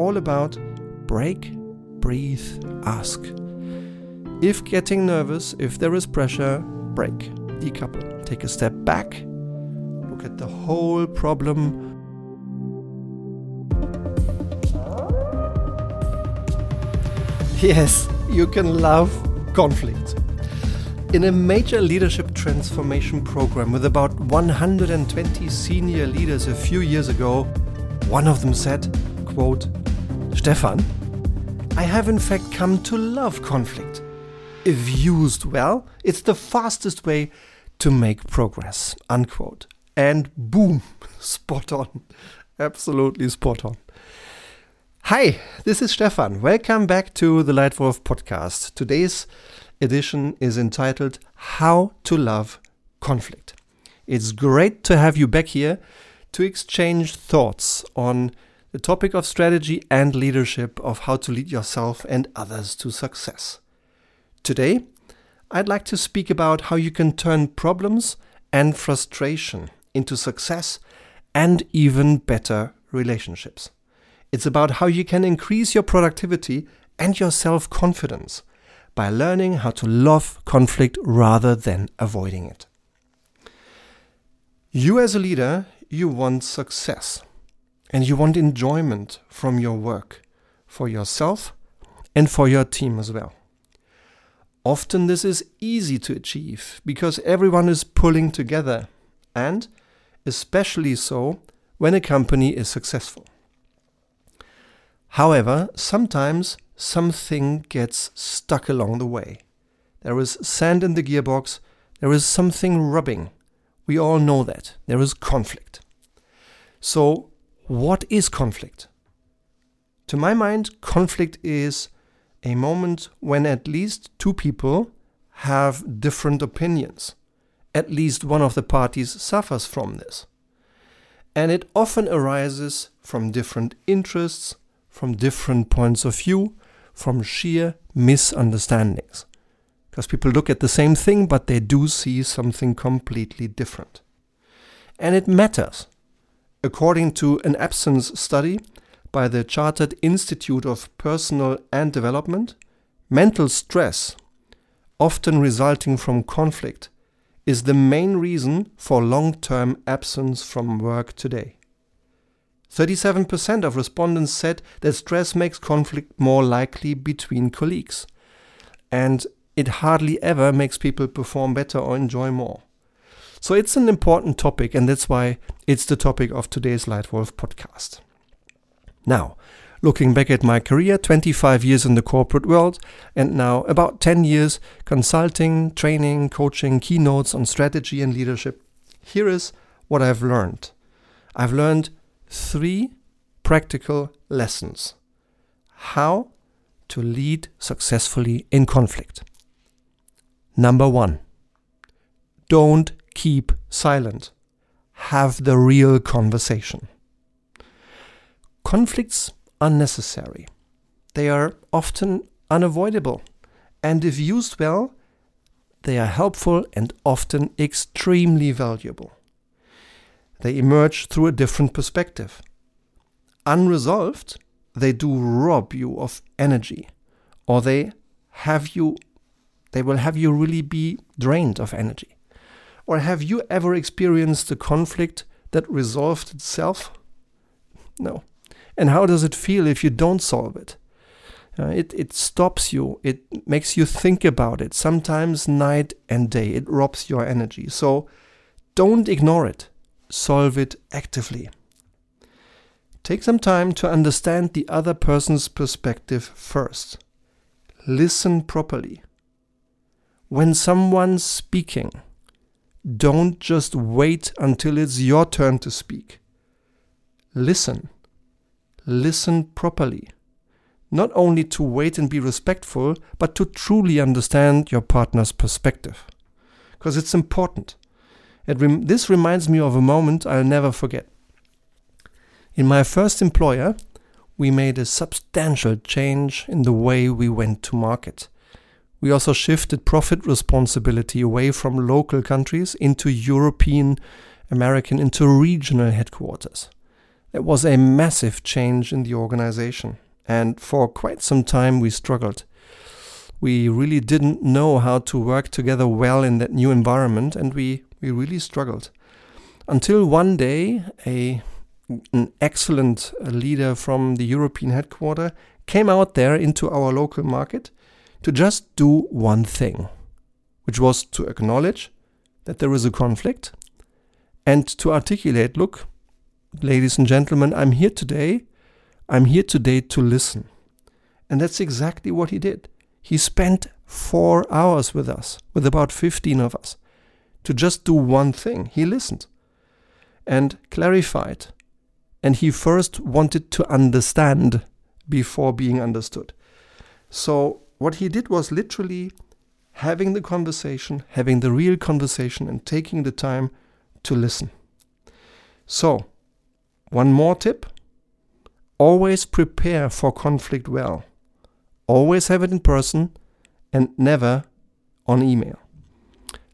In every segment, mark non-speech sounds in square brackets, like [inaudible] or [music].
all about break, breathe, ask. If getting nervous, if there is pressure, break, decouple, take a step back, look at the whole problem. Yes, you can love conflict. In a major leadership transformation program with about 120 senior leaders a few years ago, one of them said, quote, Stefan, I have in fact come to love conflict. If used well, it's the fastest way to make progress. Unquote. And boom, [laughs] spot on. Absolutely spot on. Hi, this is Stefan. Welcome back to the Leitwolf podcast. Today's edition is entitled How to Love Conflict. It's great to have you back here to exchange thoughts on the topic of strategy and leadership of how to lead yourself and others to success. Today, I'd like to speak about how you can turn problems and frustration into success and even better relationships. It's about how you can increase your productivity and your self confidence by learning how to love conflict rather than avoiding it. You, as a leader, you want success and you want enjoyment from your work for yourself and for your team as well. Often, this is easy to achieve because everyone is pulling together, and especially so when a company is successful. However, sometimes something gets stuck along the way. There is sand in the gearbox, there is something rubbing. We all know that. There is conflict. So, what is conflict? To my mind, conflict is a moment when at least two people have different opinions. At least one of the parties suffers from this. And it often arises from different interests, from different points of view, from sheer misunderstandings. Because people look at the same thing, but they do see something completely different. And it matters. According to an absence study by the Chartered Institute of Personnel and Development, mental stress, often resulting from conflict, is the main reason for long term absence from work today. 37% of respondents said that stress makes conflict more likely between colleagues. And it hardly ever makes people perform better or enjoy more. So it's an important topic, and that's why it's the topic of today's Leitwolf podcast. Now, looking back at my career 25 years in the corporate world, and now about 10 years consulting, training, coaching, keynotes on strategy and leadership, here is what I've learned. I've learned three practical lessons how to lead successfully in conflict. Number one, don't keep silent. Have the real conversation. Conflicts are necessary. They are often unavoidable. And if used well, they are helpful and often extremely valuable. They emerge through a different perspective. Unresolved, they do rob you of energy, or they have you, they will have you really be drained of energy. Or have you ever experienced a conflict that resolved itself? No. And how does it feel if you don't solve it? Uh, it, it stops you, it makes you think about it, sometimes night and day. It robs your energy. So don't ignore it solve it actively. Take some time to understand the other person's perspective first. Listen properly. When someone's speaking, don't just wait until it's your turn to speak. Listen. Listen properly. Not only to wait and be respectful, but to truly understand your partner's perspective. Because it's important. Rem- this reminds me of a moment I'll never forget. In my first employer, we made a substantial change in the way we went to market. We also shifted profit responsibility away from local countries into European, American, into regional headquarters. It was a massive change in the organization, and for quite some time we struggled. We really didn't know how to work together well in that new environment, and we, we really struggled. Until one day, a, an excellent leader from the European headquarters came out there into our local market to just do one thing, which was to acknowledge that there is a conflict and to articulate look, ladies and gentlemen, I'm here today. I'm here today to listen. And that's exactly what he did. He spent four hours with us, with about 15 of us, to just do one thing. He listened and clarified. And he first wanted to understand before being understood. So, what he did was literally having the conversation, having the real conversation, and taking the time to listen. So, one more tip. Always prepare for conflict well. Always have it in person and never on email.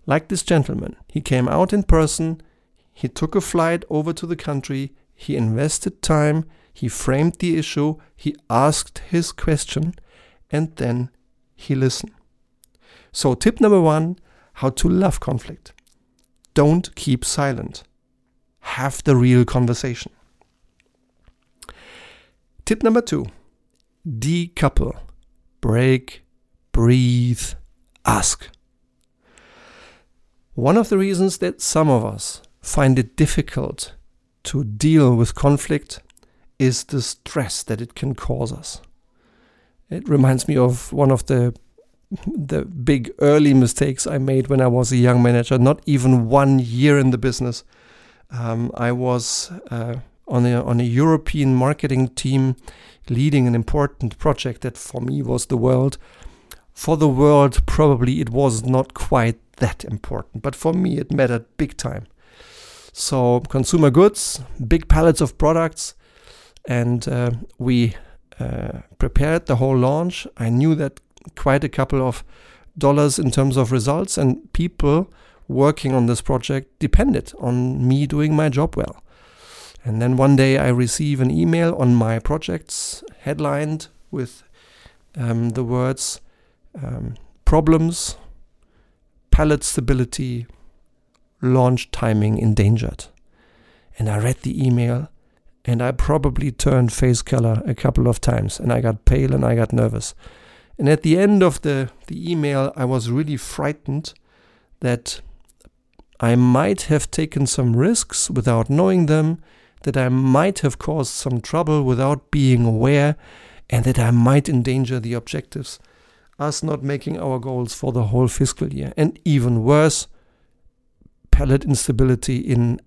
Like this gentleman, he came out in person, he took a flight over to the country, he invested time, he framed the issue, he asked his question, and then he listen. So, tip number one how to love conflict. Don't keep silent, have the real conversation. Tip number two decouple, break, breathe, ask. One of the reasons that some of us find it difficult to deal with conflict is the stress that it can cause us. It reminds me of one of the the big early mistakes I made when I was a young manager. Not even one year in the business, um, I was uh, on a on a European marketing team, leading an important project that for me was the world. For the world, probably it was not quite that important, but for me it mattered big time. So consumer goods, big pallets of products, and uh, we uh, prepared the whole launch. I knew that quite a couple of dollars in terms of results, and people working on this project depended on me doing my job well. And then one day I receive an email on my projects headlined with um, the words um, problems, pallet stability, launch timing endangered. And I read the email and I probably turned face color a couple of times and I got pale and I got nervous. And at the end of the, the email, I was really frightened that I might have taken some risks without knowing them, that I might have caused some trouble without being aware, and that I might endanger the objectives, us not making our goals for the whole fiscal year. And even worse, pallet instability in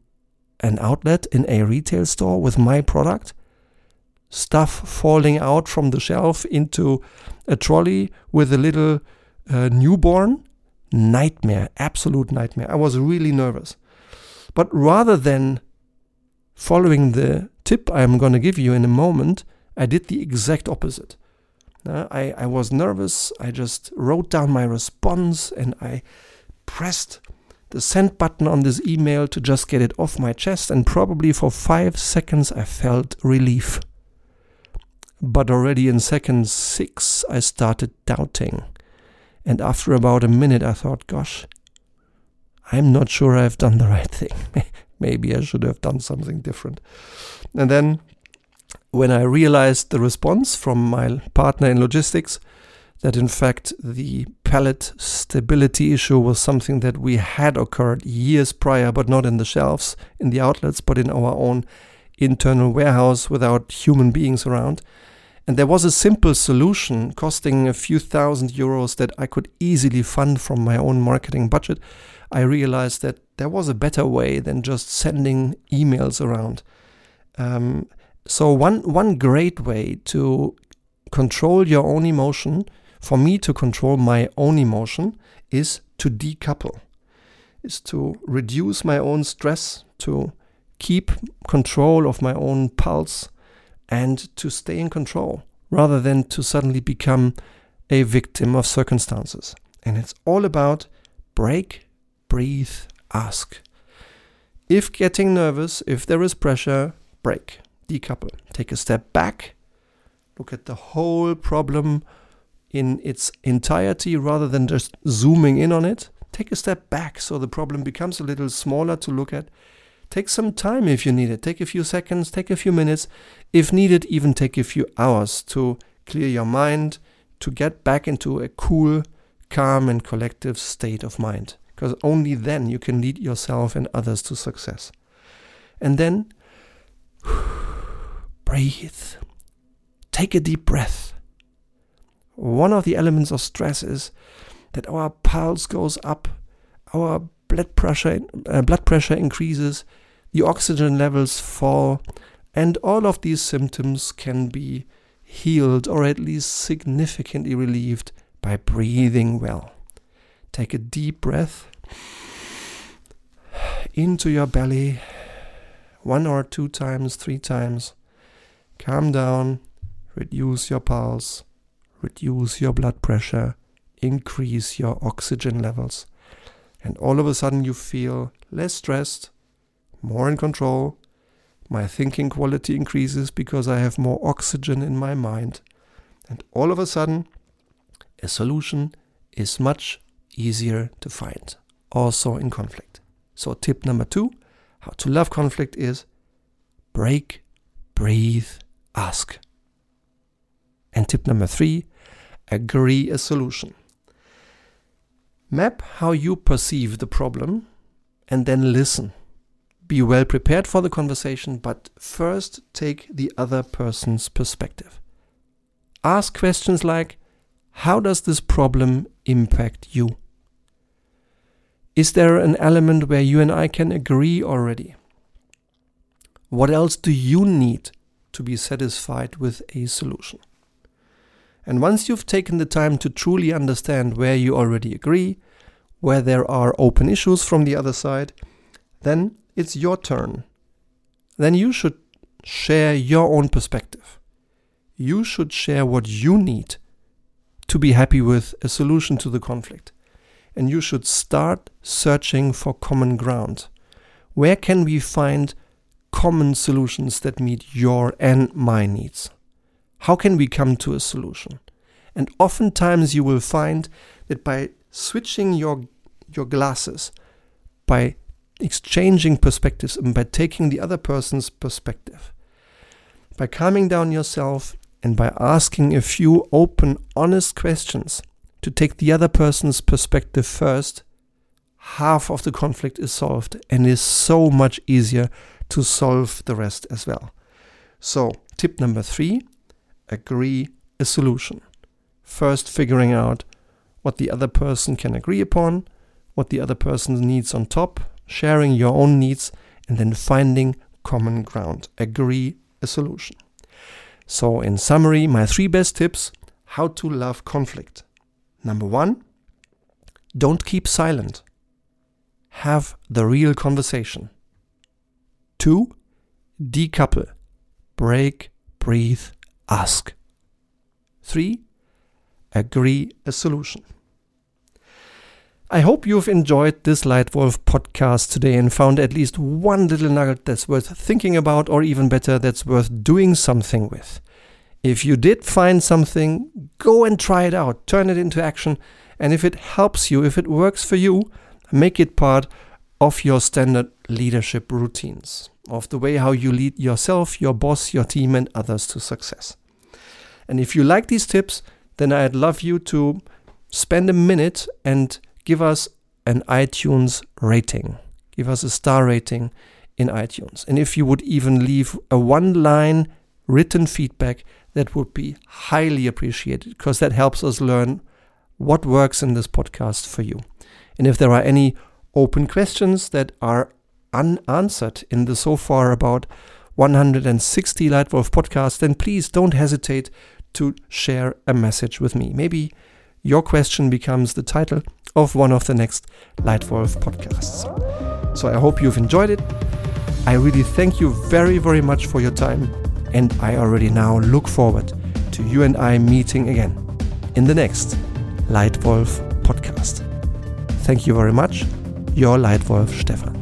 an outlet in a retail store with my product, stuff falling out from the shelf into a trolley with a little uh, newborn. Nightmare, absolute nightmare. I was really nervous. But rather than following the tip I'm going to give you in a moment, I did the exact opposite. Uh, I, I was nervous. I just wrote down my response and I pressed the send button on this email to just get it off my chest, and probably for five seconds I felt relief. But already in second six, I started doubting. And after about a minute, I thought, gosh, I'm not sure I've done the right thing. [laughs] Maybe I should have done something different. And then, when I realized the response from my partner in logistics, that in fact the pallet stability issue was something that we had occurred years prior, but not in the shelves, in the outlets, but in our own internal warehouse without human beings around. And there was a simple solution costing a few thousand euros that I could easily fund from my own marketing budget. I realized that there was a better way than just sending emails around. Um, so one one great way to control your own emotion for me to control my own emotion is to decouple, is to reduce my own stress, to keep control of my own pulse, and to stay in control rather than to suddenly become a victim of circumstances. And it's all about break, breathe, ask. If getting nervous, if there is pressure, break. decouple. Take a step back, look at the whole problem in its entirety rather than just zooming in on it. Take a step back so the problem becomes a little smaller to look at. Take some time if you need it. Take a few seconds, take a few minutes. If needed, even take a few hours to clear your mind, to get back into a cool, calm, and collective state of mind. Because only then you can lead yourself and others to success. And then [sighs] breathe. Take a deep breath. One of the elements of stress is that our pulse goes up, our blood pressure uh, blood pressure increases, the oxygen levels fall, and all of these symptoms can be healed or at least significantly relieved by breathing well. Take a deep breath into your belly one or two times, three times. Calm down, reduce your pulse, reduce your blood pressure, increase your oxygen levels. And all of a sudden, you feel less stressed, more in control. My thinking quality increases because I have more oxygen in my mind. And all of a sudden, a solution is much easier to find, also in conflict. So, tip number two how to love conflict is break, breathe, ask. And tip number three agree a solution. Map how you perceive the problem and then listen. Be well prepared for the conversation, but first take the other person's perspective. Ask questions like How does this problem impact you? Is there an element where you and I can agree already? What else do you need to be satisfied with a solution? And once you've taken the time to truly understand where you already agree, where there are open issues from the other side, then it's your turn. Then you should share your own perspective. You should share what you need to be happy with a solution to the conflict. And you should start searching for common ground. Where can we find common solutions that meet your and my needs? How can we come to a solution? And oftentimes you will find that by switching your your glasses, by exchanging perspectives and by taking the other person's perspective, by calming down yourself and by asking a few open, honest questions to take the other person's perspective first, half of the conflict is solved and is so much easier to solve the rest as well. So, tip number three agree a solution. First, figuring out what the other person can agree upon, what the other person needs on top, sharing your own needs, and then finding common ground. Agree a solution. So, in summary, my three best tips how to love conflict. Number one, don't keep silent. Have the real conversation. Two, decouple. Break, breathe, ask. Three, agree a solution. I hope you've enjoyed this Leitwolf podcast today and found at least one little nugget that's worth thinking about, or even better, that's worth doing something with. If you did find something, go and try it out, turn it into action, and if it helps you, if it works for you, make it part of your standard leadership routines, of the way how you lead yourself, your boss, your team, and others to success. And if you like these tips, then I'd love you to spend a minute and give us an iTunes rating. Give us a star rating in iTunes. And if you would even leave a one line written feedback, that would be highly appreciated because that helps us learn what works in this podcast for you. And if there are any open questions that are unanswered in the so far about 160 Leitwolf podcasts, then please don't hesitate to share a message with me. Maybe your question becomes the title of one of the next Leitwolf podcasts. So I hope you've enjoyed it. I really thank you very, very much for your time, and I already now look forward to you and I meeting again in the next Leitwolf podcast. Thank you very much. Your Leitwolf Stefan.